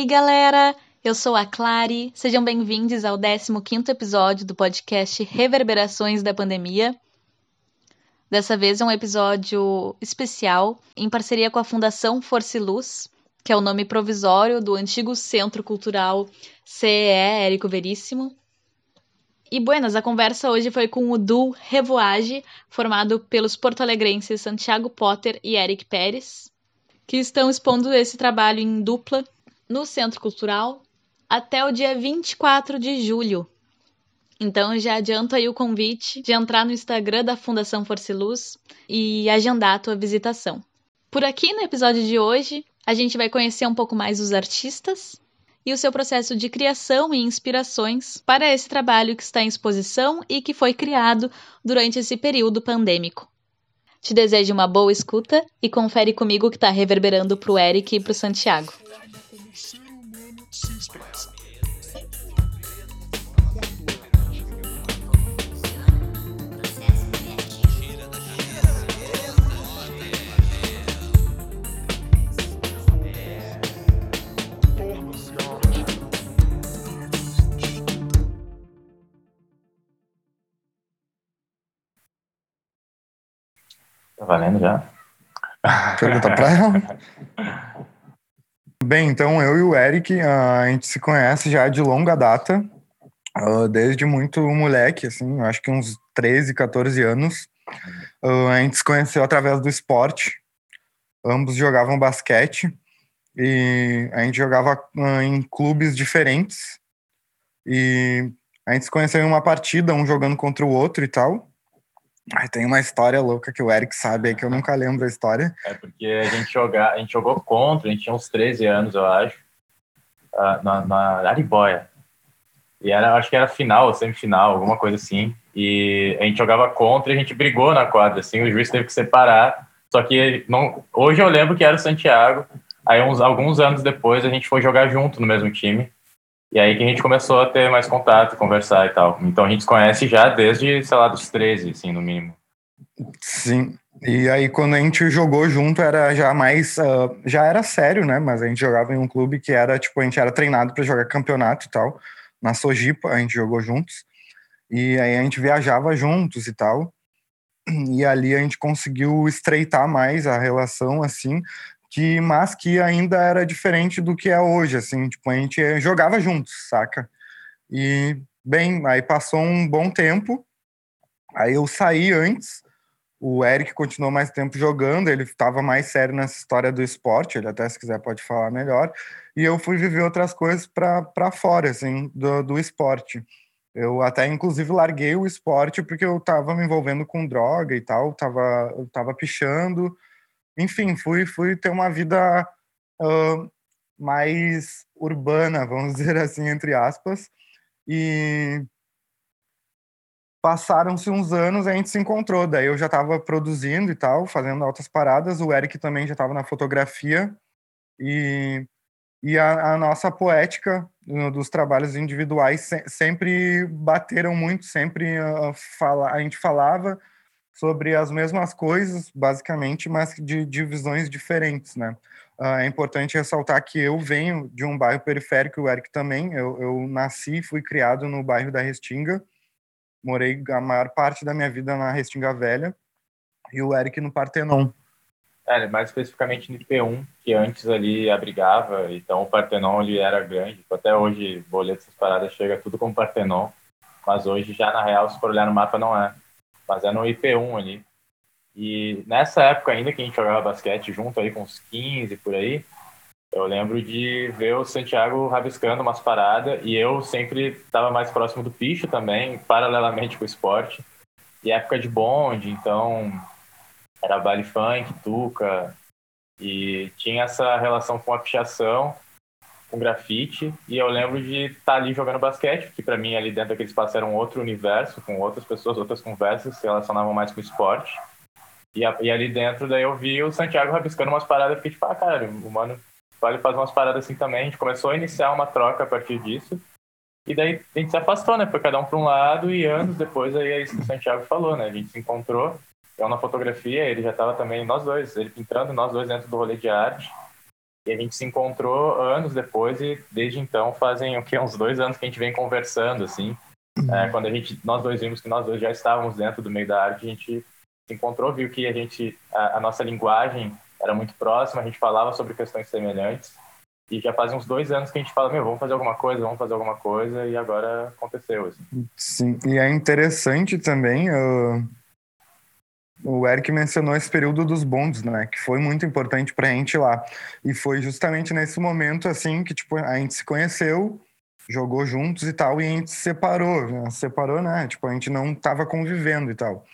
aí, galera? Eu sou a Clary. Sejam bem-vindos ao 15º episódio do podcast Reverberações da Pandemia. Dessa vez é um episódio especial em parceria com a Fundação Força e Luz, que é o nome provisório do antigo Centro Cultural CEE Érico Veríssimo. E buenas, a conversa hoje foi com o duo Revoage, formado pelos porto-alegrenses Santiago Potter e Eric Pérez, que estão expondo esse trabalho em dupla no Centro Cultural até o dia 24 de julho. Então já adianto aí o convite de entrar no Instagram da Fundação Força e Luz e agendar a tua visitação. Por aqui no episódio de hoje, a gente vai conhecer um pouco mais os artistas e o seu processo de criação e inspirações para esse trabalho que está em exposição e que foi criado durante esse período pandêmico. Te desejo uma boa escuta e confere comigo o que está reverberando para o Eric e para o Santiago. Tá valendo já? Pergunta pra ela. Bem, então eu e o Eric, a gente se conhece já de longa data, desde muito moleque, assim, acho que uns 13, 14 anos. A gente se conheceu através do esporte, ambos jogavam basquete e a gente jogava em clubes diferentes e a gente se conheceu em uma partida, um jogando contra o outro e tal. Ai, tem uma história louca que o Eric sabe aí que eu nunca lembro a história. É porque a gente, joga, a gente jogou contra, a gente tinha uns 13 anos, eu acho, uh, na, na Aribóia. E era, acho que era final ou semifinal, alguma coisa assim. E a gente jogava contra e a gente brigou na quadra, assim, o juiz teve que separar. Só que não, hoje eu lembro que era o Santiago. Aí, uns, alguns anos depois, a gente foi jogar junto no mesmo time. E aí que a gente começou a ter mais contato, conversar e tal. Então a gente se conhece já desde, sei lá, dos 13, assim, no mínimo. Sim. E aí quando a gente jogou junto era já mais, uh, já era sério, né? Mas a gente jogava em um clube que era, tipo, a gente era treinado para jogar campeonato e tal. Na Sojipa a gente jogou juntos. E aí a gente viajava juntos e tal. E ali a gente conseguiu estreitar mais a relação, assim, que mas que ainda era diferente do que é hoje, assim, tipo, a gente jogava juntos, saca? E bem, aí passou um bom tempo, aí eu saí antes, o Eric continuou mais tempo jogando, ele estava mais sério nessa história do esporte, ele até se quiser pode falar melhor, e eu fui viver outras coisas para fora, assim, do, do esporte. Eu até, inclusive, larguei o esporte porque eu estava me envolvendo com droga e tal, tava, eu tava pichando, enfim, fui, fui ter uma vida uh, mais urbana, vamos dizer assim, entre aspas. E passaram-se uns anos, a gente se encontrou. Daí eu já estava produzindo e tal, fazendo altas paradas. O Eric também já estava na fotografia. E, e a, a, nossa poética dos trabalhos individuais se, sempre bateram muito, sempre uh, fala, a gente falava sobre as mesmas coisas, basicamente, mas de, de visões diferentes, né? Uh, é importante ressaltar que eu venho de um bairro periférico, o Eric também. Eu, eu nasci e fui criado no bairro da Restinga. Morei a maior parte da minha vida na Restinga Velha. E o Eric no Partenon. É, mais especificamente no IP1, que antes ali abrigava. Então o Partenon ele era grande. Até hoje, boleto essas paradas chega tudo com Partenon. Mas hoje já, na real, se for olhar no mapa, não é é no IP1 ali. E nessa época ainda que a gente jogava basquete junto aí com uns 15 por aí, eu lembro de ver o Santiago rabiscando umas paradas e eu sempre estava mais próximo do picho também, paralelamente com o esporte. E época de bonde, então era baile funk, tuca, e tinha essa relação com a pichação com grafite e eu lembro de estar tá ali jogando basquete, que para mim ali dentro daquele espaço era um outro universo, com outras pessoas, outras conversas se relacionavam mais com esporte. E, e ali dentro daí eu vi o Santiago rabiscando umas paradas, fiquei tipo, ah, cara, o mano vale fazer umas paradas assim também. A gente começou a iniciar uma troca a partir disso. E daí a gente se afastou, né? Foi cada um para um lado e anos depois aí é isso que o Santiago falou, né? A gente se encontrou, eu na fotografia, ele já estava também, nós dois, ele pintando, nós dois dentro do rolê de arte. E a gente se encontrou anos depois e desde então fazem o que uns dois anos que a gente vem conversando assim. Uhum. É, quando a gente, nós dois vimos que nós dois já estávamos dentro do meio da arte, a gente se encontrou, viu que a gente, a, a nossa linguagem era muito próxima, a gente falava sobre questões semelhantes. E já faz uns dois anos que a gente fala, meu, vamos fazer alguma coisa, vamos fazer alguma coisa, e agora aconteceu. Assim. Sim, e é interessante também, uh, o Eric mencionou esse período dos bondes, né, que foi muito importante pra gente lá. E foi justamente nesse momento, assim, que, tipo, a gente se conheceu, jogou juntos e tal, e a gente se separou, né? separou, né, tipo, a gente não tava convivendo e tal.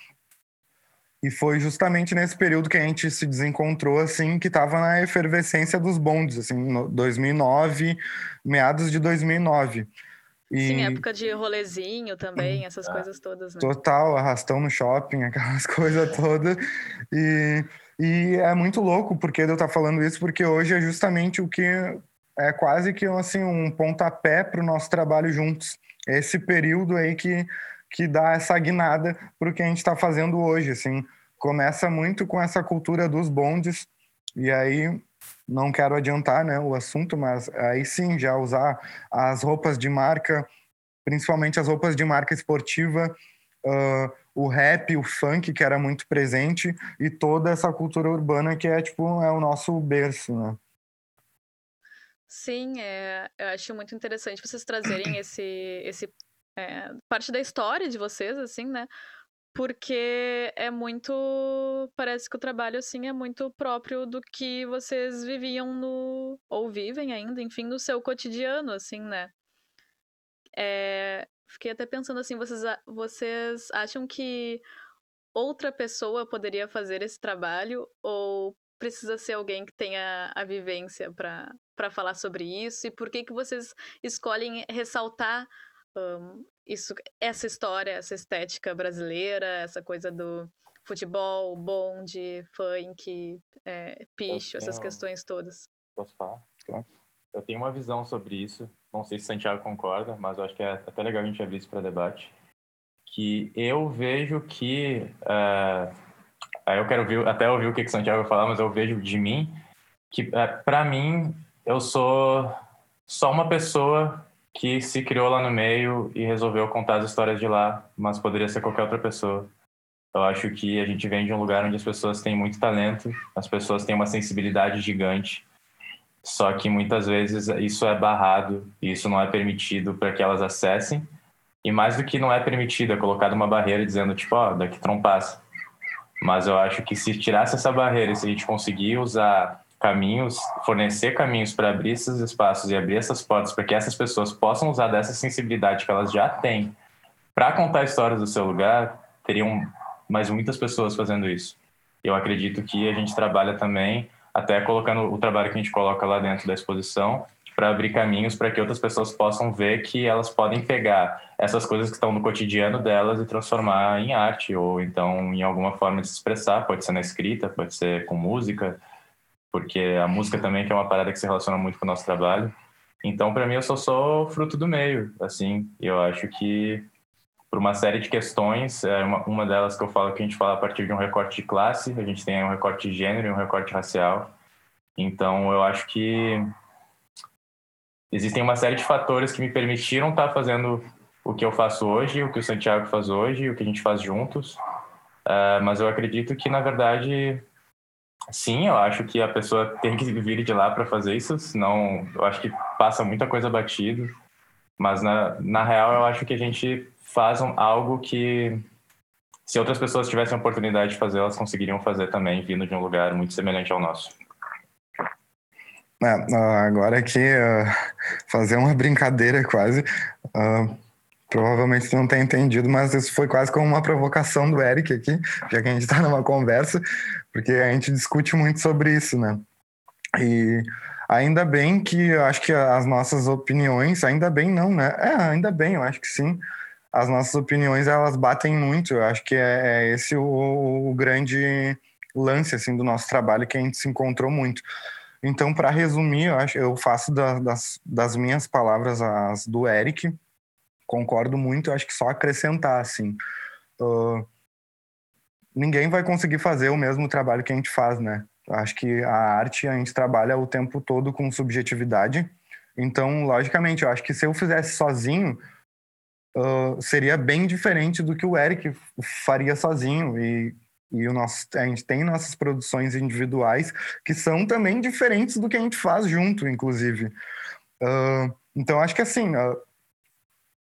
E foi justamente nesse período que a gente se desencontrou, assim, que estava na efervescência dos bondes, assim, 2009, meados de 2009. E... Sim, época de rolezinho também, essas coisas todas, né? Total, arrastão no shopping, aquelas coisas todas. E, e é muito louco porque eu estar falando isso, porque hoje é justamente o que é quase que assim, um pontapé para o nosso trabalho juntos. Esse período aí que que dá essa guinada para o que a gente está fazendo hoje. Assim, começa muito com essa cultura dos bondes e aí não quero adiantar, né, o assunto, mas aí sim já usar as roupas de marca, principalmente as roupas de marca esportiva, uh, o rap, o funk que era muito presente e toda essa cultura urbana que é tipo é o nosso berço, né? Sim, é, eu acho muito interessante vocês trazerem esse, esse é, parte da história de vocês, assim, né? Porque é muito. Parece que o trabalho, assim, é muito próprio do que vocês viviam no. ou vivem ainda, enfim, no seu cotidiano, assim, né? É, fiquei até pensando assim, vocês, vocês acham que outra pessoa poderia fazer esse trabalho ou precisa ser alguém que tenha a vivência para falar sobre isso? E por que que vocês escolhem ressaltar um, isso, essa história, essa estética brasileira, essa coisa do futebol, bonde, funk, é, picho, essas questões todas. Posso falar? Claro. Eu tenho uma visão sobre isso, não sei se Santiago concorda, mas eu acho que é até legal a gente abrir isso para debate, que eu vejo que, uh, eu quero ver, até ouvir o que, que Santiago vai falar, mas eu vejo de mim, que uh, para mim, eu sou só uma pessoa que se criou lá no meio e resolveu contar as histórias de lá, mas poderia ser qualquer outra pessoa. Eu acho que a gente vem de um lugar onde as pessoas têm muito talento, as pessoas têm uma sensibilidade gigante, só que muitas vezes isso é barrado e isso não é permitido para que elas acessem. E mais do que não é permitido, é colocado uma barreira dizendo, tipo, ó, oh, daqui trompasse. Mas eu acho que se tirasse essa barreira se a gente conseguir usar caminhos, fornecer caminhos para abrir esses espaços e abrir essas portas para que essas pessoas possam usar dessa sensibilidade que elas já têm para contar histórias do seu lugar, teriam mais muitas pessoas fazendo isso. Eu acredito que a gente trabalha também, até colocando o trabalho que a gente coloca lá dentro da exposição, para abrir caminhos para que outras pessoas possam ver que elas podem pegar essas coisas que estão no cotidiano delas e transformar em arte, ou então em alguma forma de se expressar, pode ser na escrita, pode ser com música, porque a música também que é uma parada que se relaciona muito com o nosso trabalho. Então, para mim, eu só sou fruto do meio, assim. Eu acho que por uma série de questões, é uma, uma delas que eu falo que a gente fala a partir de um recorte de classe, a gente tem um recorte de gênero e um recorte racial. Então, eu acho que existem uma série de fatores que me permitiram estar tá fazendo o que eu faço hoje, o que o Santiago faz hoje, o que a gente faz juntos. Uh, mas eu acredito que, na verdade, Sim, eu acho que a pessoa tem que vir de lá para fazer isso, senão eu acho que passa muita coisa batido. Mas na, na real, eu acho que a gente faz um, algo que, se outras pessoas tivessem a oportunidade de fazer, elas conseguiriam fazer também, vindo de um lugar muito semelhante ao nosso. É, agora aqui, uh, fazer uma brincadeira quase. Provavelmente não tem entendido, mas isso foi quase como uma provocação do Eric aqui, já que a gente está numa conversa, porque a gente discute muito sobre isso, né? E ainda bem que eu acho que as nossas opiniões, ainda bem não, né? É, ainda bem, eu acho que sim. As nossas opiniões, elas batem muito, eu acho que é, é esse o, o grande lance, assim, do nosso trabalho, que a gente se encontrou muito. Então, para resumir, eu, acho, eu faço da, das, das minhas palavras as do Eric, concordo muito, acho que só acrescentar, assim. Uh, ninguém vai conseguir fazer o mesmo trabalho que a gente faz, né? Acho que a arte a gente trabalha o tempo todo com subjetividade. Então, logicamente, eu acho que se eu fizesse sozinho, uh, seria bem diferente do que o Eric faria sozinho. E, e o nosso, a gente tem nossas produções individuais que são também diferentes do que a gente faz junto, inclusive. Uh, então, acho que assim, uh,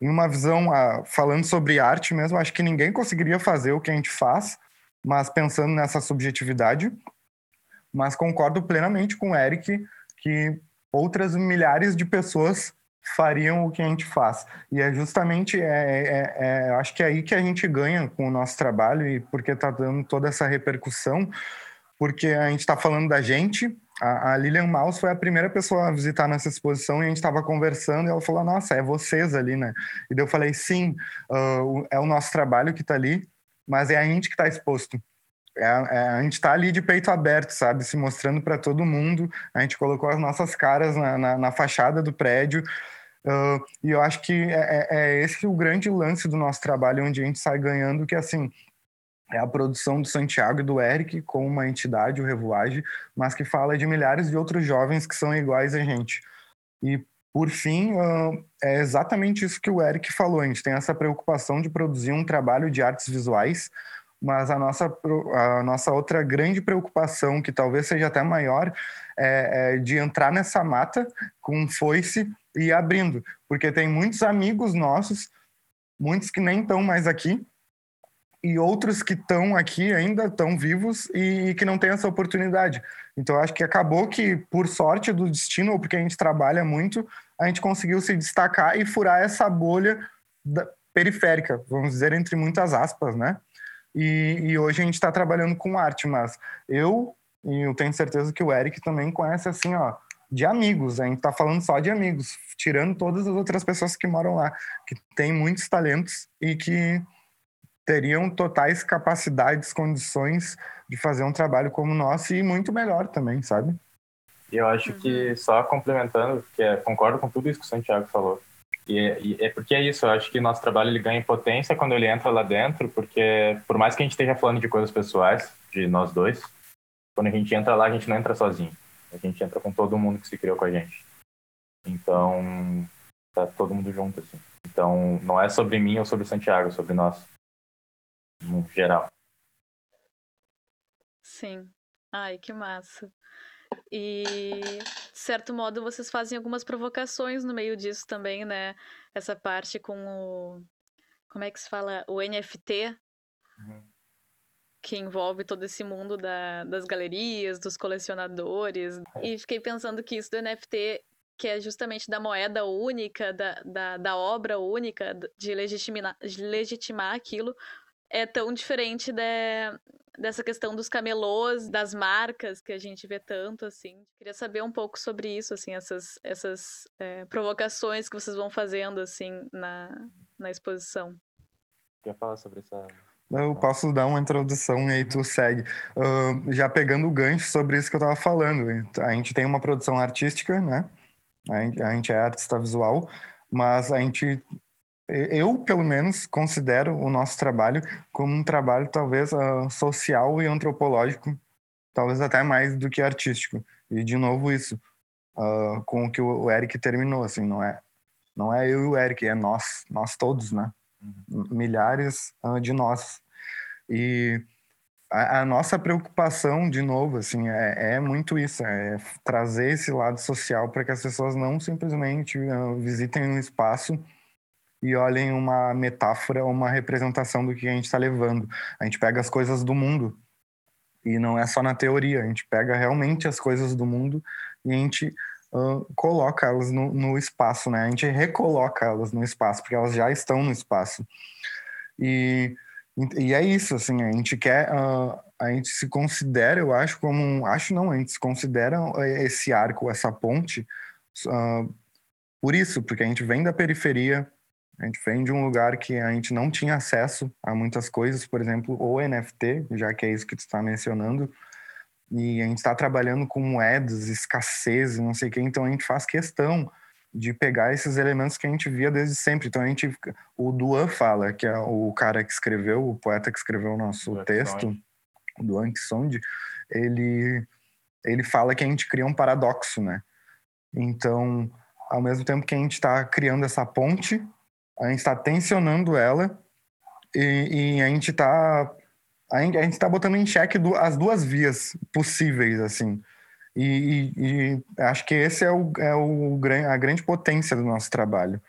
em uma visão, falando sobre arte mesmo, acho que ninguém conseguiria fazer o que a gente faz, mas pensando nessa subjetividade. Mas concordo plenamente com o Eric que outras milhares de pessoas fariam o que a gente faz. E é justamente, é, é, é, acho que é aí que a gente ganha com o nosso trabalho e porque está dando toda essa repercussão, porque a gente está falando da gente. A, Lilian Maus foi a primeira pessoa a visitar nossa exposição e a gente estava conversando e ela falou, nossa, é vocês ali, né? E eu falei, sim, uh, é o nosso trabalho que está ali, mas é a gente que está exposto. É, é, a gente está ali de peito aberto, sabe? Se mostrando para todo mundo. A gente colocou as nossas caras na, na, na fachada do prédio. Uh, e eu acho que é, é, é, esse o grande lance do nosso trabalho, onde a gente sai ganhando, que assim é a produção do Santiago e do Eric com uma entidade, o Revoage, mas que fala de milhares de outros jovens que são iguais a gente. E por fim, uh, é exatamente isso que o Eric falou. A gente tem essa preocupação de produzir um trabalho de artes visuais mas a nossa, a nossa outra grande preocupação, que talvez seja até maior, é, é de entrar nessa mata com foice e abrindo, porque tem muitos amigos nossos, muitos que nem estão mais aqui, e outros que estão aqui ainda estão vivos e, que não têm essa oportunidade. Então acho que acabou que por sorte do destino ou porque a gente trabalha muito, a gente conseguiu se destacar e furar essa bolha periférica, vamos dizer entre muitas aspas, né? E, e hoje a gente está trabalhando com arte, mas eu e eu tenho certeza que o Eric também conhece assim, ó, de amigos. A gente está falando só de amigos, tirando todas as outras pessoas que moram lá, que têm muitos talentos e que teriam totais capacidades, condições de fazer um trabalho como o nosso e muito melhor também, sabe? Eu acho que, uhum. só complementando, que é, concordo com tudo isso que o Santiago falou, e, e, é porque é isso, eu acho que nosso trabalho ele ganha potência quando ele entra lá dentro, porque por mais que a gente esteja falando de coisas pessoais, de nós dois, quando a gente entra lá, a gente não entra sozinho. A gente entra com todo mundo que se criou com a gente. Então, tá todo mundo junto, assim. Então, não é sobre mim ou sobre Santiago, é sobre nós. No geral. Sim. Ai, que massa. E, de certo modo, vocês fazem algumas provocações no meio disso também, né? Essa parte com o. Como é que se fala? O NFT. Uhum. Que envolve todo esse mundo da, das galerias, dos colecionadores. E fiquei pensando que isso do NFT, que é justamente da moeda única, da, da, da obra única, de legitimar, de legitimar aquilo, é tão diferente de, dessa questão dos camelôs, das marcas que a gente vê tanto, assim. Queria saber um pouco sobre isso, assim, essas, essas é, provocações que vocês vão fazendo, assim, na, na exposição. Quer falar sobre essa... Eu posso dar uma introdução e aí tu segue. Uh, já pegando o gancho sobre isso que eu estava falando. A gente tem uma produção artística, né? A gente, a gente é artista visual, mas a gente eu, pelo menos, considero o nosso trabalho como um trabalho talvez uh, social e antropológico, talvez até mais do que artístico. E de novo isso, uh, com o que o Eric terminou, assim, não é, não é eu e o Eric, é nós, nós todos, né? Uhum. Milhares uh, de nós. E a, a, nossa preocupação, de novo, assim, é, é, muito isso, é trazer esse lado social para que as pessoas não simplesmente visitem um espaço e olhem uma metáfora, uma representação do que a gente está levando. A gente pega as coisas do mundo e não é só na teoria, a gente pega realmente as coisas do mundo e a gente uh, coloca elas no, no, espaço, né? A gente recoloca elas no espaço, porque elas já estão no espaço. E, e é isso, assim, a gente quer, uh, a gente se considera, eu acho, como um, acho não, a gente se considera esse arco, essa ponte, uh, por isso, porque a gente vem da periferia, a gente vem de um lugar que a gente não tinha acesso a muitas coisas, por exemplo, o NFT, já que é isso que tu está mencionando, e a gente está trabalhando com moedas, escassez, não sei o que, então a gente faz questão de pegar esses elementos que a gente via desde sempre. Então a gente, o Duan fala, que é o cara que escreveu, o poeta que escreveu o nosso texto, o Duan Sonde, ele ele fala que a gente cria um paradoxo, né? Então, ao mesmo tempo que a gente está criando essa ponte, a gente está tensionando ela e, e a gente está a gente está botando em xeque as duas vias possíveis, assim. E, e, e, acho que esse é, o, é o, a grande potência do nosso trabalho.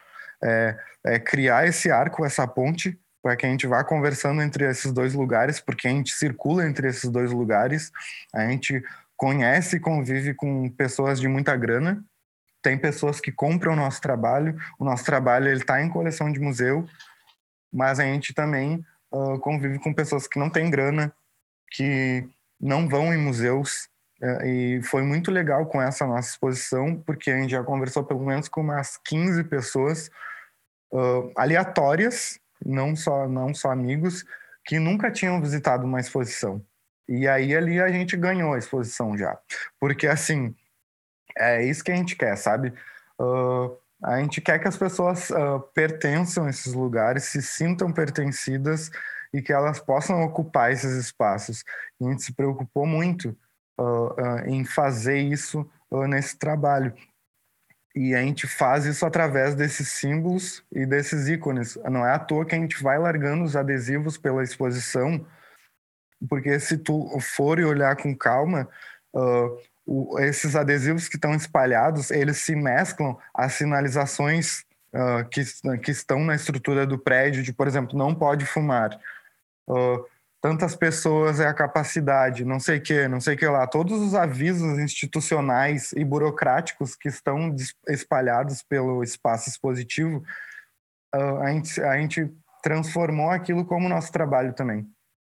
É, é criar esse arco, essa ponte, para que a gente vá conversando entre esses dois lugares, porque a gente circula entre esses dois lugares, a gente conhece e convive com pessoas de muita grana, tem pessoas que compram o nosso trabalho, o nosso trabalho ele está em coleção de museu, mas a gente também uh, convive com pessoas que não têm grana, que não vão em museus. Uh, e foi muito legal com essa nossa exposição, porque a gente já conversou pelo menos com umas 15 pessoas uh, aleatórias, não só, não só amigos, que nunca tinham visitado uma exposição. E aí ali a gente ganhou a exposição já. Porque assim, é isso que a gente quer, sabe? Uh, a gente quer que as pessoas uh, pertençam a esses lugares, se sintam pertencidas e que elas possam ocupar esses espaços. E a gente se preocupou muito uh, em fazer isso nesse trabalho. E a gente faz isso através desses símbolos e desses ícones. Não é à toa que a gente vai largando os adesivos pela exposição, porque se tu for e olhar com calma, uh, o, esses adesivos que estão espalhados, eles se mesclam às sinalizações uh, que, que estão na estrutura do prédio, de, por exemplo, não pode fumar. Uh, tantas pessoas é a capacidade, não sei que, não sei que lá. Todos os avisos institucionais e burocráticos que estão espalhados pelo espaço expositivo, uh, a, gente, a gente transformou aquilo como nosso trabalho também.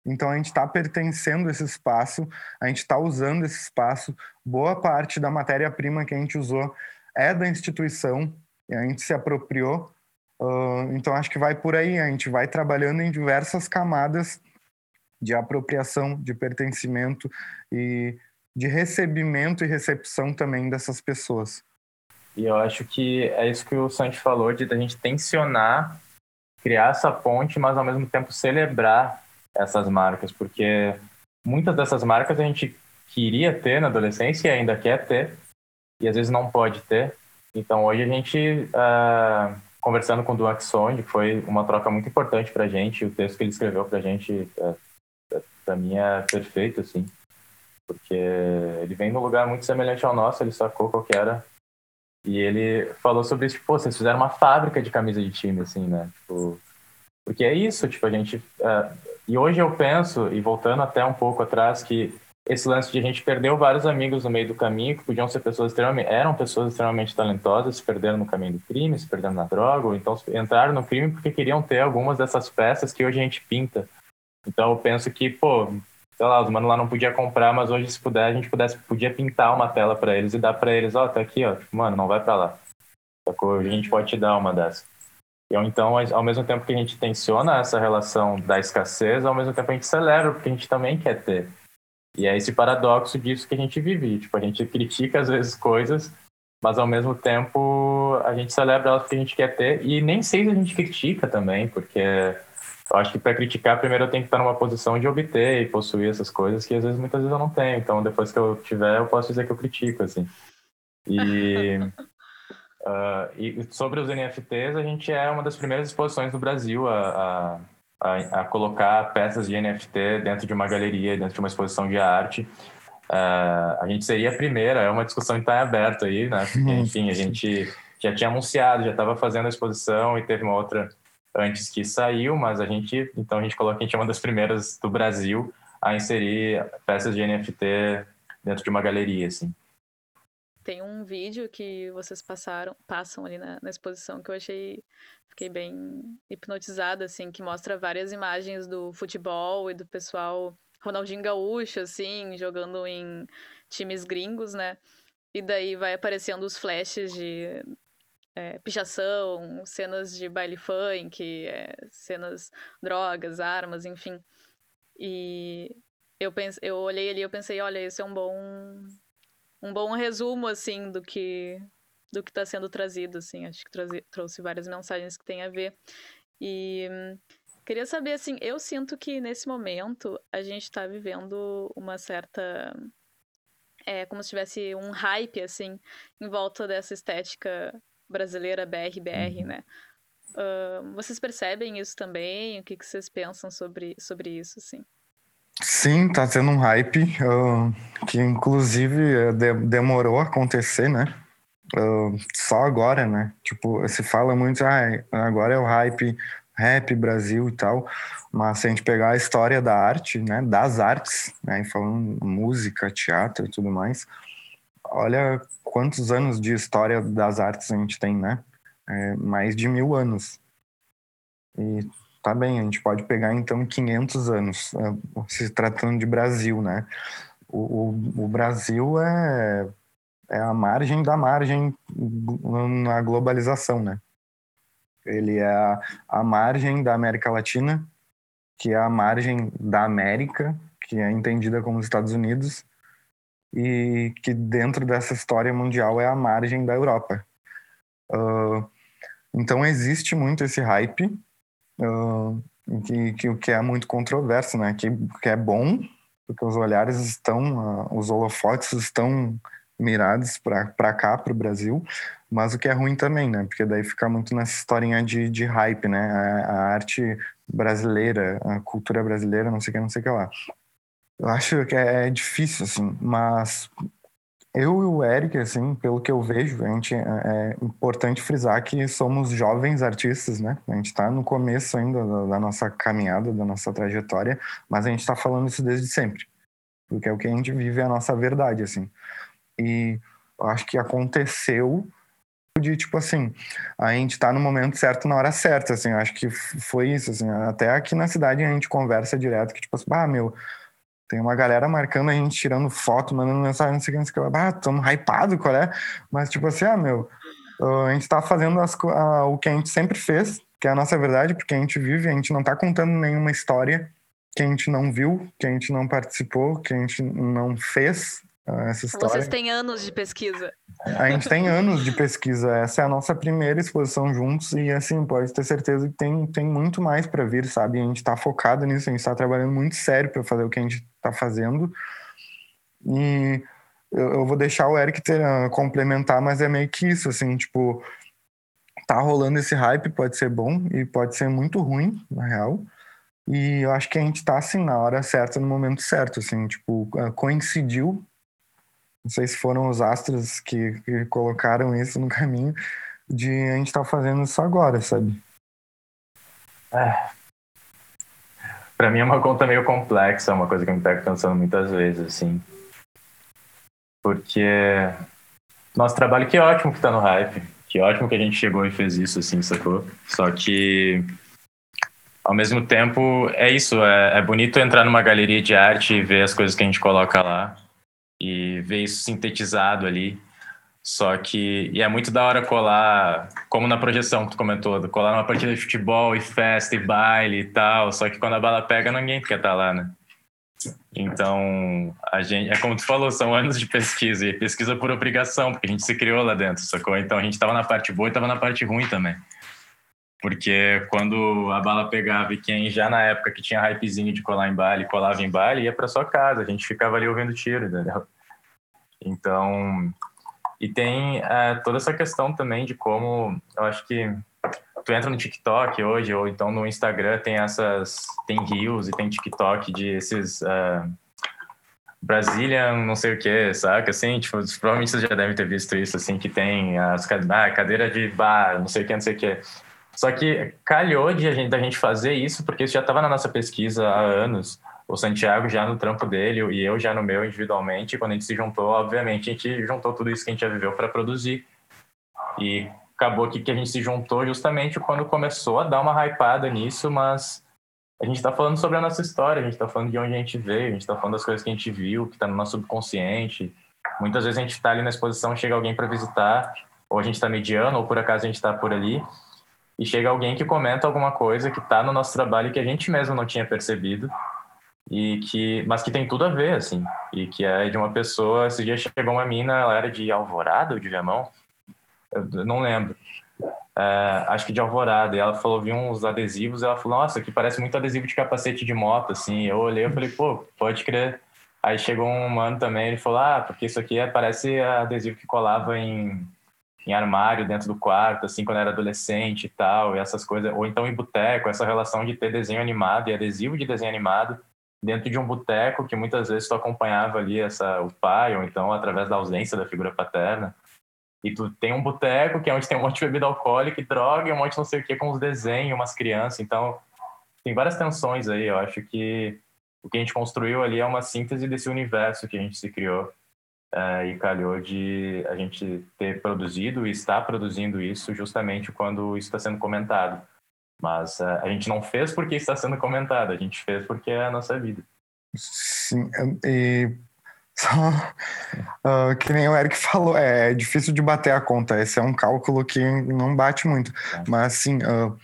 Então a gente está pertencendo a esse espaço, a gente está usando esse espaço. Boa parte da matéria-prima que a gente usou é da instituição, e a gente se apropriou. Uh, então acho que vai por aí, a gente vai trabalhando em diversas camadas de apropriação, de pertencimento e de recebimento e recepção também dessas pessoas. E eu acho que é isso que o Santi falou, de a gente tensionar, criar essa ponte, mas ao mesmo tempo celebrar essas marcas, porque muitas dessas marcas a gente queria ter na adolescência e ainda quer ter, e às vezes não pode ter. Então hoje a gente, uh, conversando com o Duan Song, foi uma troca muito importante para a gente, o texto que ele escreveu para a gente, uh, é, para mim é perfeito, assim, porque ele vem num lugar muito semelhante ao nosso, ele sacou qual que era, e ele falou sobre isso, tipo, vocês fizeram uma fábrica de camisa de time, assim, né, tipo, porque é isso, tipo, a gente... Uh, e hoje eu penso, e voltando até um pouco atrás, que esse lance de a gente perdeu vários amigos no meio do caminho, que podiam ser pessoas extremamente, eram pessoas extremamente talentosas, se perderam no caminho do crime, se perderam na droga, ou então entraram no crime porque queriam ter algumas dessas peças que hoje a gente pinta. Então eu penso que, pô, sei lá, os manos lá não podia comprar, mas hoje se puder, a gente pudesse, podia pintar uma tela para eles e dar para eles, ó, oh, tá aqui, ó, tipo, mano, não vai para lá. A gente pode te dar uma dessas. Então, ao mesmo tempo que a gente tensiona essa relação da escassez, ao mesmo tempo a gente celebra, porque a gente também quer ter. E é esse paradoxo disso que a gente vive. Tipo, a gente critica às vezes coisas, mas ao mesmo tempo a gente celebra elas porque a gente quer ter. E nem sei se a gente critica também, porque eu acho que para criticar, primeiro eu tenho que estar numa posição de obter e possuir essas coisas que às vezes muitas vezes eu não tenho. Então, depois que eu tiver, eu posso dizer que eu critico, assim. E Uh, e sobre os NFTs, a gente é uma das primeiras exposições no Brasil a, a, a, colocar peças de NFT dentro de uma galeria, dentro de uma exposição de arte. Uh, a gente seria a primeira, é uma discussão que está aberta aí, né? Porque, enfim, a gente já tinha anunciado, já estava fazendo a exposição e teve uma outra antes que saiu, mas a gente, então a gente coloca que a gente é uma das primeiras do Brasil a inserir peças de NFT dentro de uma galeria, assim. Tem um vídeo que vocês passaram, passam ali na, na exposição que eu achei, fiquei bem hipnotizada, assim, que mostra várias imagens do futebol e do pessoal, Ronaldinho Gaúcho, assim, jogando em times gringos, né? E daí vai aparecendo os flashes de é, pichação, cenas de baile funk, é, cenas drogas, armas, enfim. E eu, pense, eu olhei ali e pensei, olha, esse é um bom um bom resumo, assim, do que do que está sendo trazido, assim. Acho que trouxe, trouxe várias mensagens que tem a ver. E queria saber, assim, eu sinto que nesse momento a gente está vivendo uma certa é como se tivesse um hype, assim, em volta dessa estética brasileira BR-BR, uhum. né? Uh, vocês percebem isso também? O que, que vocês pensam sobre, sobre isso, assim? Sim, tá tendo um hype uh, que inclusive de, demorou a acontecer, né? Uh, só agora, né? Tipo, se fala muito, ah, agora é o hype rap Brasil e tal, mas se a gente pegar a história da arte, né, das artes, né, falando música, teatro e tudo mais, olha quantos anos de história das artes a gente tem, né? É, mais de mil anos. E tá bem, a gente pode pegar então 500 anos, é, se tratando de Brasil, né? O, o, o Brasil é, é a margem da margem na globalização, né? Ele é a, a margem da América Latina, que é a margem da América, que é entendida como os Estados Unidos, e que dentro dessa história mundial é a margem da Europa. Uh, então existe muito esse hype, uh, que, que, que é muito controverso, né? Que, que é bom, porque os olhares estão, uh, os holofotes estão mirados para cá, para o Brasil, mas o que é ruim também, né? Porque daí fica muito nessa historinha de, de hype, né? A, a arte brasileira, a cultura brasileira, não sei o que, não sei o que lá. Eu acho que é, é difícil, assim, mas eu e o Eric, assim, pelo que eu vejo, a gente, é, é importante frisar que somos jovens artistas, né? A gente está no começo ainda da, da, nossa caminhada, da nossa trajetória, mas a gente está falando isso desde sempre, porque é o que a gente vive, é a nossa verdade, assim. E eu acho que aconteceu de tipo assim, a gente tá no momento certo na hora certa, assim, eu acho que foi isso, assim, até aqui na cidade a gente conversa direto que tipo assim, ah, meu, tem uma galera marcando a gente, tirando foto, mandando mensagem, não sei o que, não sei o que, ah, tamo hypado, qual é? Mas tipo assim, ah, meu, a gente tá fazendo as, a, o que a gente sempre fez, que é a nossa verdade, porque a gente vive, a gente não tá contando nenhuma história que a gente não viu, que a gente não participou, que a gente não fez, essa história. Vocês têm anos de pesquisa. A gente tem anos de pesquisa. Essa é a nossa primeira exposição juntos e, assim, pode ter certeza que tem, tem muito mais para vir, sabe? A gente está focado nisso, a gente está trabalhando muito sério para fazer o que a gente está fazendo. E eu, eu, vou deixar o Eric ter, uh, complementar, mas é meio que isso, assim, tipo, tá rolando esse hype, pode ser bom e pode ser muito ruim, na real. E eu acho que a gente tá, assim, na hora certa, no momento certo, assim, tipo, uh, coincidiu não sei se foram os astros que, que colocaram isso no caminho de a gente estar tá fazendo isso agora, sabe? É. Para mim é uma conta meio complexa, é uma coisa que eu me pego pensando muitas vezes, assim. Porque nosso trabalho, que ótimo que tá no hype. Que ótimo que a gente chegou e fez isso, assim, sacou? Só que, ao mesmo tempo, é isso. É, é bonito entrar numa galeria de arte e ver as coisas que a gente coloca lá e ver isso sintetizado ali. Só que e é muito da hora colar, como na projeção que tu comentou, colar numa partida de futebol e festa e baile e tal. Só que quando a bala pega, ninguém quer estar tá lá, né? Então, a gente, é como tu falou, são anos de pesquisa e pesquisa por obrigação, porque a gente se criou lá dentro, sacou? Então a gente estava na parte boa e estava na parte ruim também. Porque quando a bala pegava e quem já na época que tinha hypezinho de colar em baile, colava em baile, ia para sua casa, a gente ficava ali ouvindo tiro, entendeu? Então, e tem é, toda essa questão também de como, eu acho que tu entra no TikTok hoje, ou então no Instagram tem essas, tem Reels e tem TikTok de esses... Uh, Brazilian, não sei o que, saca? Assim, tipo, provavelmente vocês já devem ter visto isso, assim, que tem as ah, cadeira de bar, não sei o que, não sei o que. Só que calhou de a gente, da gente fazer isso, porque isso já estava na nossa pesquisa há anos. O Santiago já no trampo dele e eu já no meu individualmente. Quando a gente se juntou, obviamente, a gente juntou tudo isso que a gente já viveu para produzir. E acabou aqui que a gente se juntou justamente quando começou a dar uma hypada nisso, mas a gente está falando sobre a nossa história, a gente está falando de onde a gente veio, a gente está falando das coisas que a gente viu, que está no nosso subconsciente. Muitas vezes a gente está ali na exposição, chega alguém para visitar, ou a gente está mediando, ou por acaso a gente está por ali, e chega alguém que comenta alguma coisa que está no nosso trabalho que a gente mesmo não tinha percebido e que mas que tem tudo a ver assim e que é de uma pessoa esse dia chegou uma mina ela era de Alvorada ou de Viamão? Eu não lembro. É, acho que de Alvorada e ela falou vi uns adesivos ela falou nossa que parece muito adesivo de capacete de moto assim. Eu olhei e falei pô pode crer Aí chegou um mano também, ele falou, ah, porque isso aqui é, parece adesivo que colava em, em armário dentro do quarto, assim, quando era adolescente e tal, e essas coisas. Ou então em boteco, essa relação de ter desenho animado e adesivo de desenho animado dentro de um boteco que muitas vezes tu acompanhava ali essa, o pai, ou então através da ausência da figura paterna. E tu tem um boteco que é onde tem um monte de bebida alcoólica e droga, e um monte de não sei o que com os desenhos, umas crianças. Então, tem várias tensões aí. Eu acho que o que a gente construiu ali é uma síntese desse universo que a gente se criou. É, e calhou de a gente ter produzido e estar produzindo isso justamente quando isso está sendo comentado. Mas uh, a gente não fez porque está sendo comentado, a gente fez porque é a nossa vida. Sim, e só uh, que nem o Eric falou, é difícil de bater a conta. Esse é um cálculo que não bate muito. É. Mas assim, uh,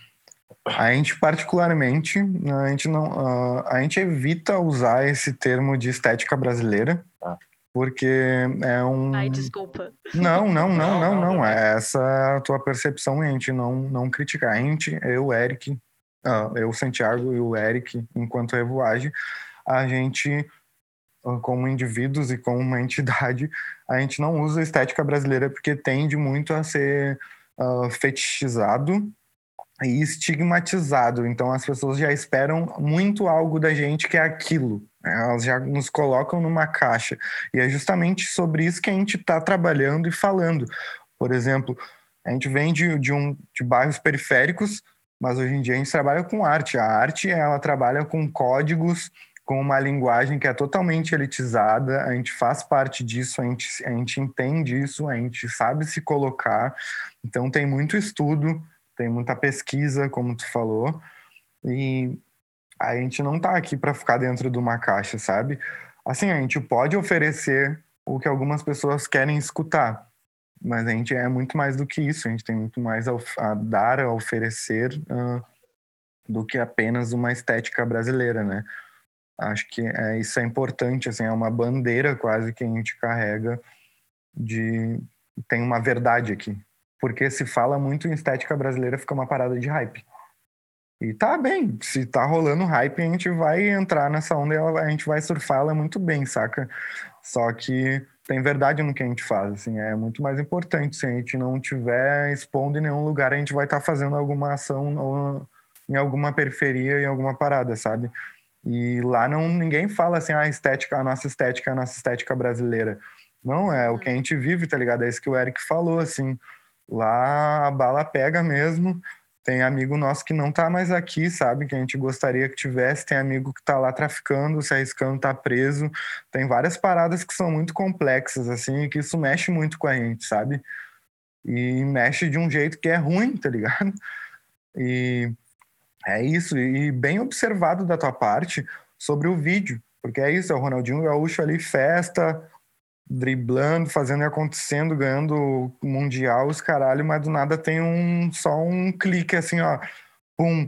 a gente particularmente, a gente não, uh, a gente evita usar esse termo de estética brasileira. Ah porque é um. Ai, desculpa. Não, não, não, não, não. É essa a tua percepção a gente não, não criticar. A gente, eu, Eric, uh, eu, Santiago e o Eric, enquanto revoagem, a gente, uh, como indivíduos e como uma entidade, a gente não usa a estética brasileira porque tende muito a ser uh, fetichizado e estigmatizado. Então as pessoas já esperam muito algo da gente que é aquilo. Elas já nos colocam numa caixa. E é justamente sobre isso que a gente está trabalhando e falando. Por exemplo, a gente vem de, de, um, de bairros periféricos, mas hoje em dia a gente trabalha com arte. A arte ela trabalha com códigos, com uma linguagem que é totalmente elitizada. A gente faz parte disso, a gente, a gente entende isso, a gente sabe se colocar. Então tem muito estudo, tem muita pesquisa, como tu falou. E a gente não está aqui para ficar dentro de uma caixa, sabe? Assim, a gente pode oferecer o que algumas pessoas querem escutar, mas a gente é muito mais do que isso, a gente tem muito mais a, a dar, a oferecer uh, do que apenas uma estética brasileira, né? Acho que é, isso é importante, assim, é uma bandeira quase que a gente carrega de tem uma verdade aqui, porque se fala muito em estética brasileira fica uma parada de hype. E tá bem, se tá rolando hype, a gente vai entrar nessa onda e a gente vai surfar ela muito bem, saca? Só que tem verdade no que a gente faz, assim, é muito mais importante. Se a gente não tiver expondo em nenhum lugar, a gente vai estar tá fazendo alguma ação ou em alguma periferia, em alguma parada, sabe? E lá não ninguém fala assim, a ah, estética, a nossa estética, a nossa estética brasileira. Não, é o que a gente vive, tá ligado? É isso que o Eric falou, assim. Lá a bala pega mesmo, tem amigo nosso que não tá mais aqui, sabe? Que a gente gostaria que tivesse. Tem amigo que tá lá traficando, se arriscando, tá preso. Tem várias paradas que são muito complexas, assim, e que isso mexe muito com a gente, sabe? E mexe de um jeito que é ruim, tá ligado? E é isso. E bem observado da tua parte sobre o vídeo. Porque é isso, é o Ronaldinho Gaúcho ali, festa, driblando, fazendo e acontecendo, ganhando Mundial, os caralho, mas do nada tem um só um clique assim, ó, pum,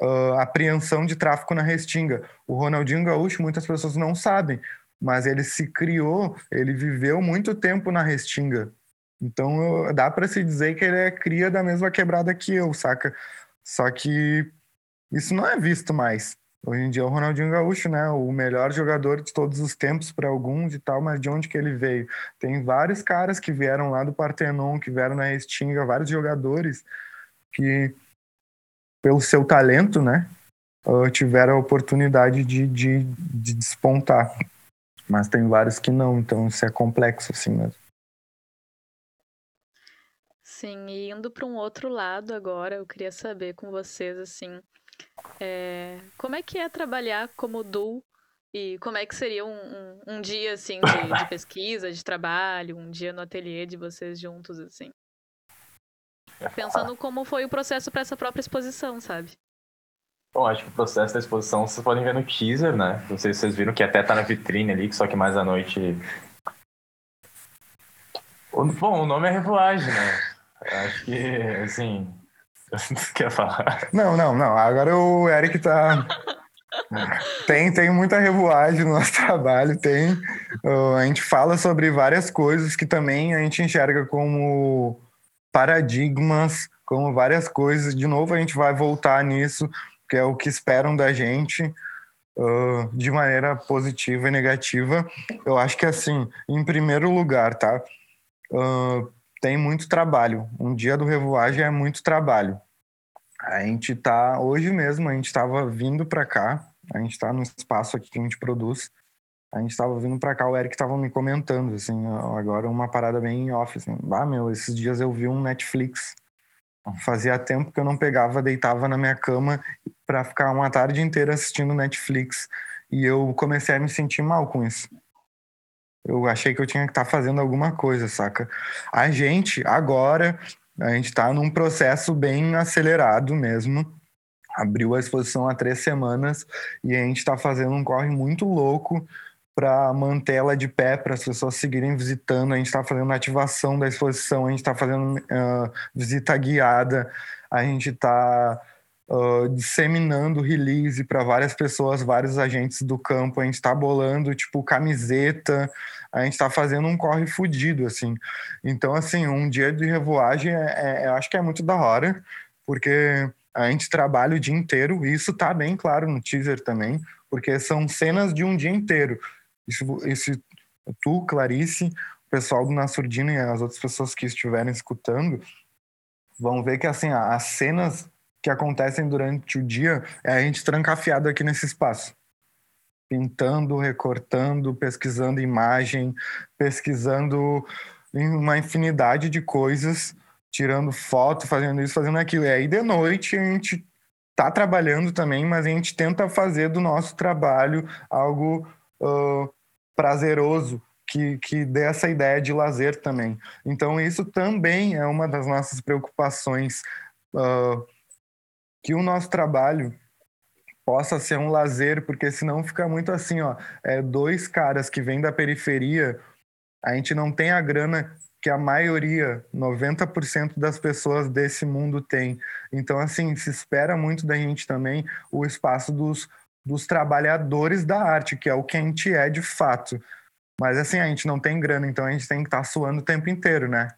uh, apreensão de tráfico na Restinga. O Ronaldinho Gaúcho, muitas pessoas não sabem, mas ele se criou, ele viveu muito tempo na Restinga. Então dá para se dizer que ele é cria da mesma quebrada que eu, saca? Só que isso não é visto mais. Hoje em dia é o Ronaldinho Gaúcho, né? O melhor jogador de todos os tempos para alguns e tal, mas de onde que ele veio? Tem vários caras que vieram lá do Partenon, que vieram na Restinga, vários jogadores que, pelo seu talento, né? Tiveram a oportunidade de, de, de despontar. Mas tem vários que não, então isso é complexo assim mesmo. Sim, e indo para um outro lado agora, eu queria saber com vocês, assim, é, como é que é trabalhar como duo e como é que seria um, um, um dia assim de, de, pesquisa, de trabalho, um dia no ateliê de vocês juntos assim? Pensando como foi o processo para essa própria exposição, sabe? Bom, acho que o processo da exposição vocês podem ver no teaser, né? Não sei se vocês viram que até tá na vitrine ali, só que mais à noite. Bom, o nome é Revoagem, né? Acho que, assim, Quer falar? Não, não, não. Agora o Eric tá. tem, tem muita revoagem no nosso trabalho, tem. Uh, a gente fala sobre várias coisas que também a gente enxerga como paradigmas, como várias coisas. De novo, a gente vai voltar nisso, que é o que esperam da gente. uh, de maneira positiva e negativa. Eu acho que, assim, em primeiro lugar, tá? Uh, tem muito trabalho. Um dia do Revoagem é muito trabalho. A gente tá, hoje mesmo, a gente estava vindo para cá, a gente está no espaço aqui que a gente produz. A gente estava vindo para cá, o Eric estava me comentando, assim, agora uma parada bem off, assim, ah, meu, esses dias eu vi um Netflix. Fazia tempo que eu não pegava, deitava na minha cama para ficar uma tarde inteira assistindo Netflix. E eu comecei a me sentir mal com isso. Eu achei que eu tinha que estar tá fazendo alguma coisa, saca? A gente, agora, a gente está num processo bem acelerado mesmo. Abriu a exposição há três semanas e a gente está fazendo um corre muito louco para manter ela de pé, para as pessoas seguirem visitando. A gente está fazendo ativação da exposição, a gente está fazendo uh, visita guiada, a gente está uh, disseminando release para várias pessoas, vários agentes do campo. A gente está bolando tipo camiseta, a gente está fazendo um corre fudido assim. Então assim, um dia de revoagem, é, é, acho que é muito da hora, porque a gente trabalha o dia inteiro. E isso está bem claro no teaser também, porque são cenas de um dia inteiro. Isso, isso tu, Clarice, o pessoal do Nassurdino e as outras pessoas que estiverem escutando vão ver que assim as cenas que acontecem durante o dia é a gente trancafiado aqui nesse espaço. Pintando, recortando, pesquisando imagem, pesquisando uma infinidade de coisas, tirando foto, fazendo isso, fazendo aquilo. E aí de noite a gente tá trabalhando também, mas a gente tenta fazer do nosso trabalho algo uh, prazeroso, que, que dê essa ideia de lazer também. Então isso também é uma das nossas preocupações. Uh, que o nosso trabalho possa ser um lazer, porque senão fica muito assim, ó, é dois caras que vêm da periferia, a gente não tem a grana que a maioria, 90% das pessoas desse mundo tem. Então, assim, se espera muito da gente também o espaço dos, dos trabalhadores da arte, que é o que a gente é de fato. Mas, assim, a gente não tem grana, então a gente tem que estar tá suando o tempo inteiro, né?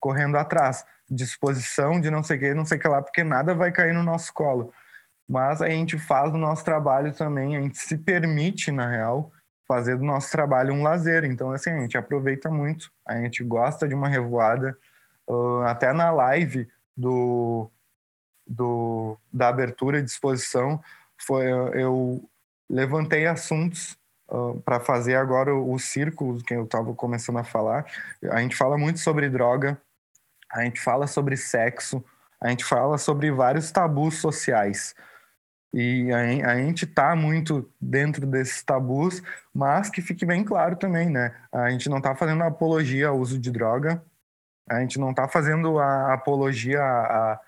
Correndo atrás disposição de não sei o que, não sei o que lá, porque nada vai cair no nosso colo. Mas a gente faz o nosso trabalho também, a gente se permite, na real, fazer do nosso trabalho um lazer. Então, assim, a gente aproveita muito, a gente gosta de uma revoada. Uh, até na live do, do, da abertura de exposição, foi, eu levantei assuntos uh, para fazer agora o, o círculo que eu estava começando a falar. A gente fala muito sobre droga, a gente fala sobre sexo, a gente fala sobre vários tabus sociais. E a, a gente está muito dentro desses tabus, mas que fique bem claro também, né? A gente não está fazendo apologia ao uso de droga, a gente não está fazendo a apologia a,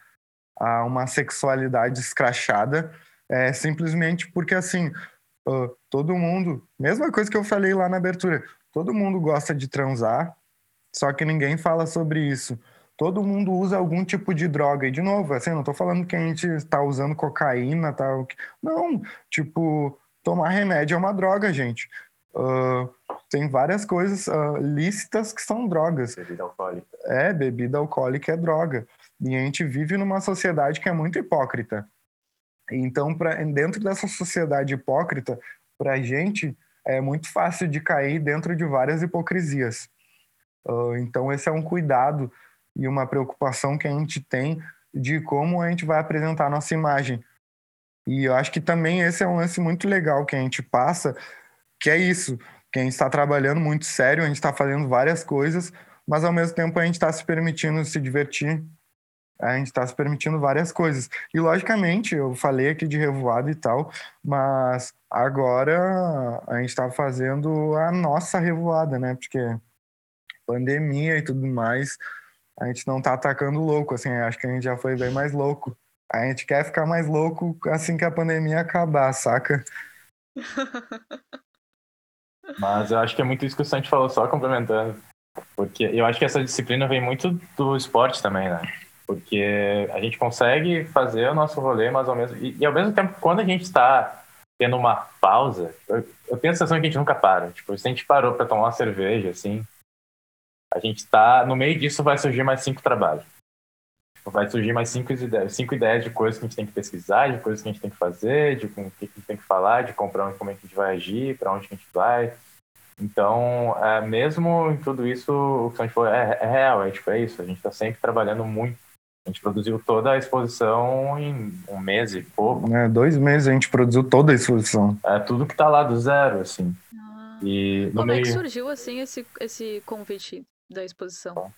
a, uma sexualidade escrachada, é simplesmente porque, assim, todo mundo, mesma coisa que eu falei lá na abertura, todo mundo gosta de transar, só que ninguém fala sobre isso todo mundo usa algum tipo de droga. E, de novo, assim, não estou falando que a gente está usando cocaína, tal. Tá, não, tipo, tomar remédio é uma droga, gente. Uh, tem várias coisas uh, lícitas que são drogas. Bebida alcoólica. É, bebida alcoólica é droga. E a gente vive numa sociedade que é muito hipócrita. Então, pra, dentro dessa sociedade hipócrita, para a gente é muito fácil de cair dentro de várias hipocrisias. Uh, então, esse é um cuidado e uma preocupação que a gente tem de como a gente vai apresentar a nossa imagem. E eu acho que também esse é um lance muito legal que a gente passa, que é isso, que a gente está trabalhando muito sério, a gente está fazendo várias coisas, mas ao mesmo tempo a gente está se permitindo se divertir, a gente está se permitindo várias coisas. E logicamente, eu falei aqui de revoada e tal, mas agora a gente está fazendo a nossa revoada, né? Porque pandemia e tudo mais, a gente não tá atacando louco, assim, acho que a gente já foi bem mais louco. A gente quer ficar mais louco assim que a pandemia acabar, saca? Mas eu acho que é muito isso que o Santi falou, só complementando. Porque eu acho que essa disciplina vem muito do esporte também, né? Porque a gente consegue fazer o nosso rolê, mas ao mesmo e, e ao mesmo tempo, quando a gente está tendo uma pausa, eu, eu, tenho a sensação que a gente nunca para. Tipo, se a gente parou para tomar uma cerveja, assim, a gente está no meio disso vai surgir mais cinco trabalhos. vai surgir mais cinco ideias, cinco ideias de coisas que a gente tem que pesquisar, de coisas que a gente tem que fazer, de com o que a gente tem que falar, de comprar como é que a gente vai agir, para onde a gente vai. Então, é, mesmo em tudo isso, o que a gente falou é, é real, é, tipo, é isso. A gente está sempre trabalhando muito. A gente produziu toda a exposição em um mês e pouco. É, dois meses a gente produziu toda a exposição. É tudo que está lá do zero, assim. Ah. E no Como é meio... que surgiu, assim, esse, esse convite da exposição?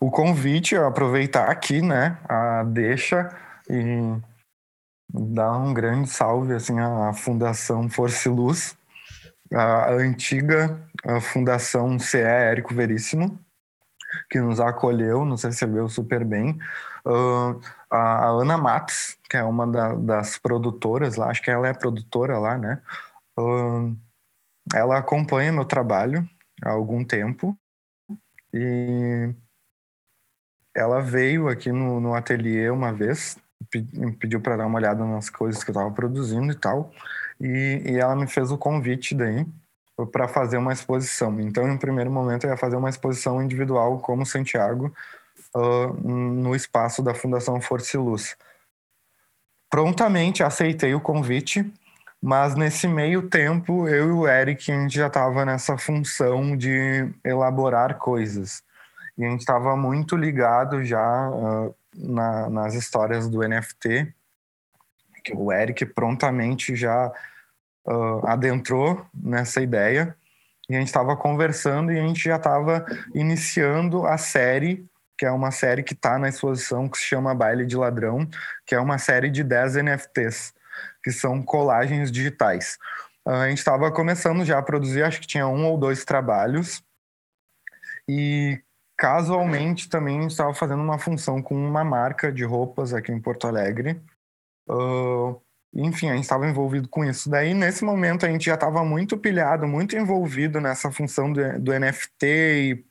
O convite, é aproveitar aqui, né, a deixa e dar um grande salve, assim, à Fundação Força e Luz, a antiga a Fundação CE Érico Veríssimo, que nos acolheu, nos recebeu super bem. Uh, a Ana Matos, que é uma da, das produtoras lá, acho que ela é produtora lá, né? Uh, ela acompanha meu trabalho há algum tempo e ela veio aqui no, no ateliê uma vez, pediu para dar uma olhada nas coisas que eu estava produzindo e tal, e, e ela me fez o convite daí para fazer uma exposição. Então, em primeiro momento, eu ia fazer uma exposição individual como Santiago uh, no espaço da Fundação Força e Luz. Prontamente aceitei o convite, mas nesse meio tempo, eu e o Eric, a gente já estava nessa função de elaborar coisas. E a gente estava muito ligado já uh, na, nas histórias do NFT, que o Eric prontamente já uh, adentrou nessa ideia e a gente estava conversando e a gente já estava iniciando a série, que é uma série que está na exposição que se chama Baile de Ladrão, que é uma série de 10 NFTs, que são colagens digitais. Uh, a gente estava começando já a produzir, acho que tinha um ou dois trabalhos, e casualmente também estava fazendo uma função com uma marca de roupas aqui em Porto Alegre. Uh, enfim, a gente estava envolvido com isso. Daí, nesse momento, a gente já estava muito pilhado, muito envolvido nessa função do, do NFT e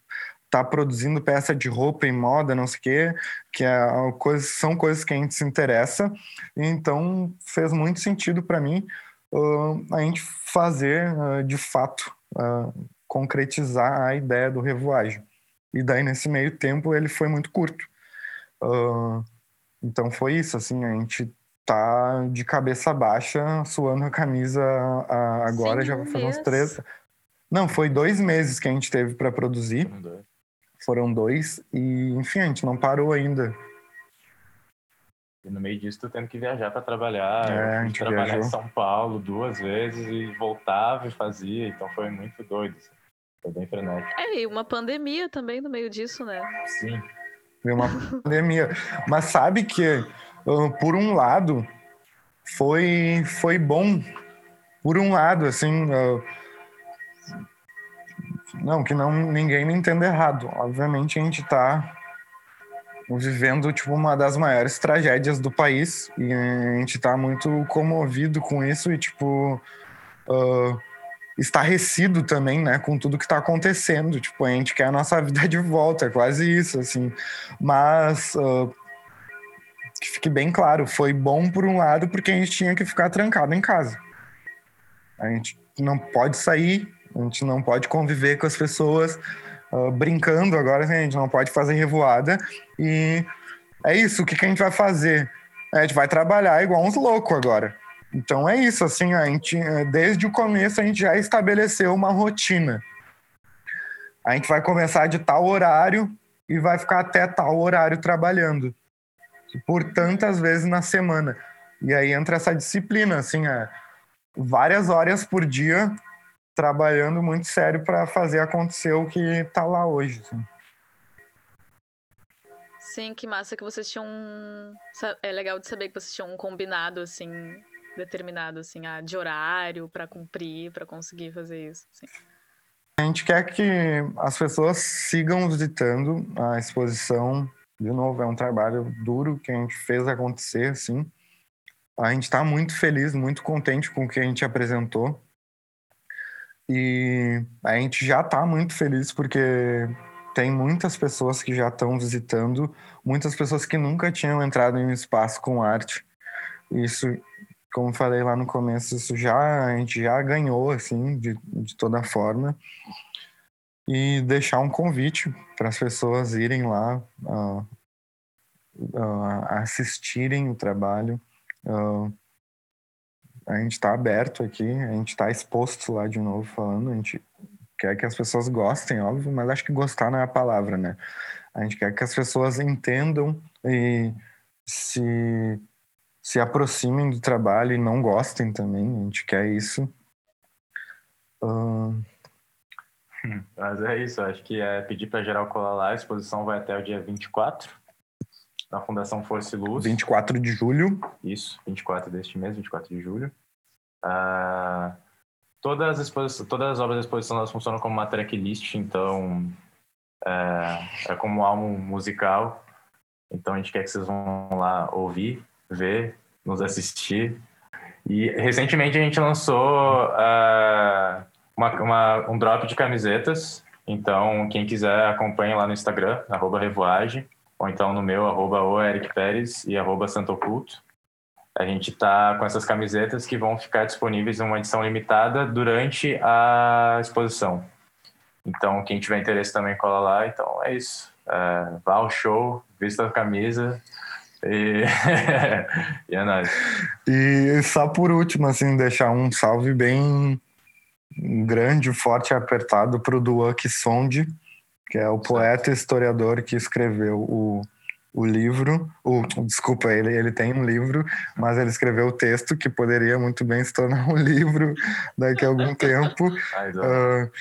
tá produzindo peça de roupa e moda, não sei o quê, que é coisa, são coisas que a gente se interessa. Então, fez muito sentido para mim uh, a gente fazer, uh, de fato, uh, concretizar a ideia do revoagem. E daí, nesse meio tempo, ele foi muito curto. então, foi isso, assim, a gente tá de cabeça baixa, suando a camisa agora, Sim, já vai fazer uns três. Não, foi dois meses que a gente teve para produzir. Foram dois. E, enfim, a gente não parou ainda. E no meio disso, tu tendo que viajar para trabalhar. É, a gente trabalhar viajou. em São Paulo duas vezes e voltava e fazia. Então foi muito doido. Assim. Foi bem frenético. É, e uma pandemia também no meio disso, né? Sim. Foi uma pandemia. Mas sabe que por um lado, foi, foi bom. Por um lado, assim. Não, que não ninguém me entenda errado. Obviamente a gente está vivendo tipo uma das maiores tragédias do país e a gente está muito comovido com isso e tipo uh, estarrecido também, né, com tudo que está acontecendo. Tipo, a gente quer a nossa vida de volta, é quase isso, assim. Mas uh, que fique bem claro, foi bom por um lado porque a gente tinha que ficar trancado em casa. A gente não pode sair, a gente não pode conviver com as pessoas uh, brincando agora, a gente não pode fazer revoada e é isso, o que, que a gente vai fazer? A gente vai trabalhar igual uns loucos agora. Então é isso, assim, a gente, desde o começo a gente já estabeleceu uma rotina. A gente vai começar de tal horário e vai ficar até tal horário trabalhando por tantas vezes na semana. E aí entra essa disciplina, assim, é, várias horas por dia trabalhando muito sério para fazer acontecer o que está lá hoje. Assim. Sim, que massa que vocês tinham. É legal de saber que vocês tinham um combinado, assim, determinado, assim, ah, de horário para cumprir, para conseguir fazer isso. Assim. A gente quer que as pessoas sigam visitando a exposição de novo, é um trabalho duro que a gente fez acontecer, assim. A gente está muito feliz, muito contente com o que a gente apresentou. E a gente já está muito feliz porque tem muitas pessoas que já estão visitando, muitas pessoas que nunca tinham entrado em um espaço com arte. Isso, como falei lá no começo, isso já a gente já ganhou assim de, de toda forma e deixar um convite para as pessoas irem lá uh, uh, assistirem o trabalho. Uh, a gente está aberto aqui, a gente está exposto lá de novo falando, a gente quer que as pessoas gostem, óbvio, mas acho que gostar não é a palavra, né? A gente quer que as pessoas entendam e se, se aproximem do trabalho e não gostem também, a gente quer isso. Uh... Mas é isso, acho que é pedir para geral colar lá, a exposição vai até o dia 24, na Fundação Força e Luz. 24 de julho. Isso, 24 deste mês, 24 de julho. Uh, todas, as todas as obras da exposição elas funcionam como uma tracklist, então é, é como um álbum musical. Então a gente quer que vocês vão lá ouvir, ver, nos assistir. E recentemente a gente lançou uh, uma, uma, um drop de camisetas. Então, quem quiser acompanha lá no Instagram, arroba Revoage, ou então no meu, arroba o Eric Pérez e arroba Santo Oculto. A gente está com essas camisetas que vão ficar disponíveis em uma edição limitada durante a exposição. Então, quem tiver interesse também cola lá. Então, é isso. É, vá ao show, vista a camisa e, e é nóis. E só por último, assim, deixar um salve bem grande, forte apertado para o Duan Sonde, que é o poeta e historiador que escreveu o, o livro, o, desculpa, ele, ele tem um livro, mas ele escreveu o texto que poderia muito bem se tornar um livro daqui a algum tempo. uh,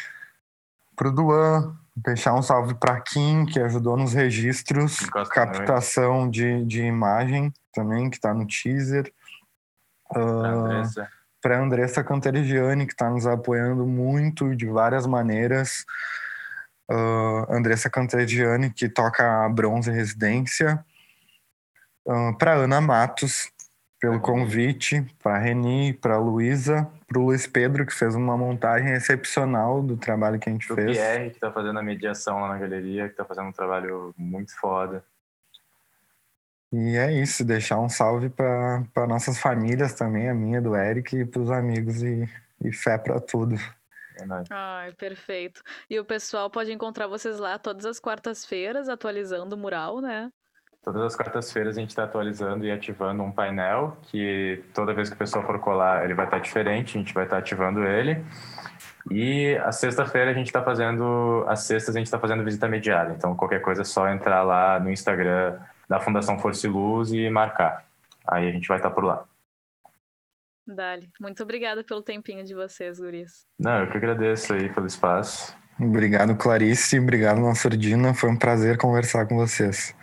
pro Duan, deixar um salve para Kim, que ajudou nos registros, captação de, de imagem também, que está no teaser. Uh, para Andressa Canterigiani, que está nos apoiando muito de várias maneiras. Uh, Andressa Canterigiani, que toca a Bronze Residência. Uh, para Ana Matos, pelo convite, para Reni, para Luísa, para o Luiz Pedro, que fez uma montagem excepcional do trabalho que a gente Pro fez. O Pierre, que está fazendo a mediação lá na galeria, que está fazendo um trabalho muito foda. E é isso, deixar um salve para nossas famílias também, a minha, do Eric, e para os amigos, e, e fé para tudo. É Ai, perfeito. E o pessoal pode encontrar vocês lá todas as quartas-feiras, atualizando o mural, né? Todas as quartas-feiras a gente está atualizando e ativando um painel que toda vez que o pessoal for colar ele vai estar tá diferente, a gente vai estar tá ativando ele. E a sexta-feira a gente está fazendo, às sextas a gente está fazendo visita mediada. Então qualquer coisa é só entrar lá no Instagram da Fundação Força e Luz e marcar. Aí a gente vai estar tá por lá. Dali, muito obrigada pelo tempinho de vocês, guris. Não, eu que agradeço aí pelo espaço. Obrigado, Clarice. Obrigado, Nossa Ordina. Foi um prazer conversar com vocês.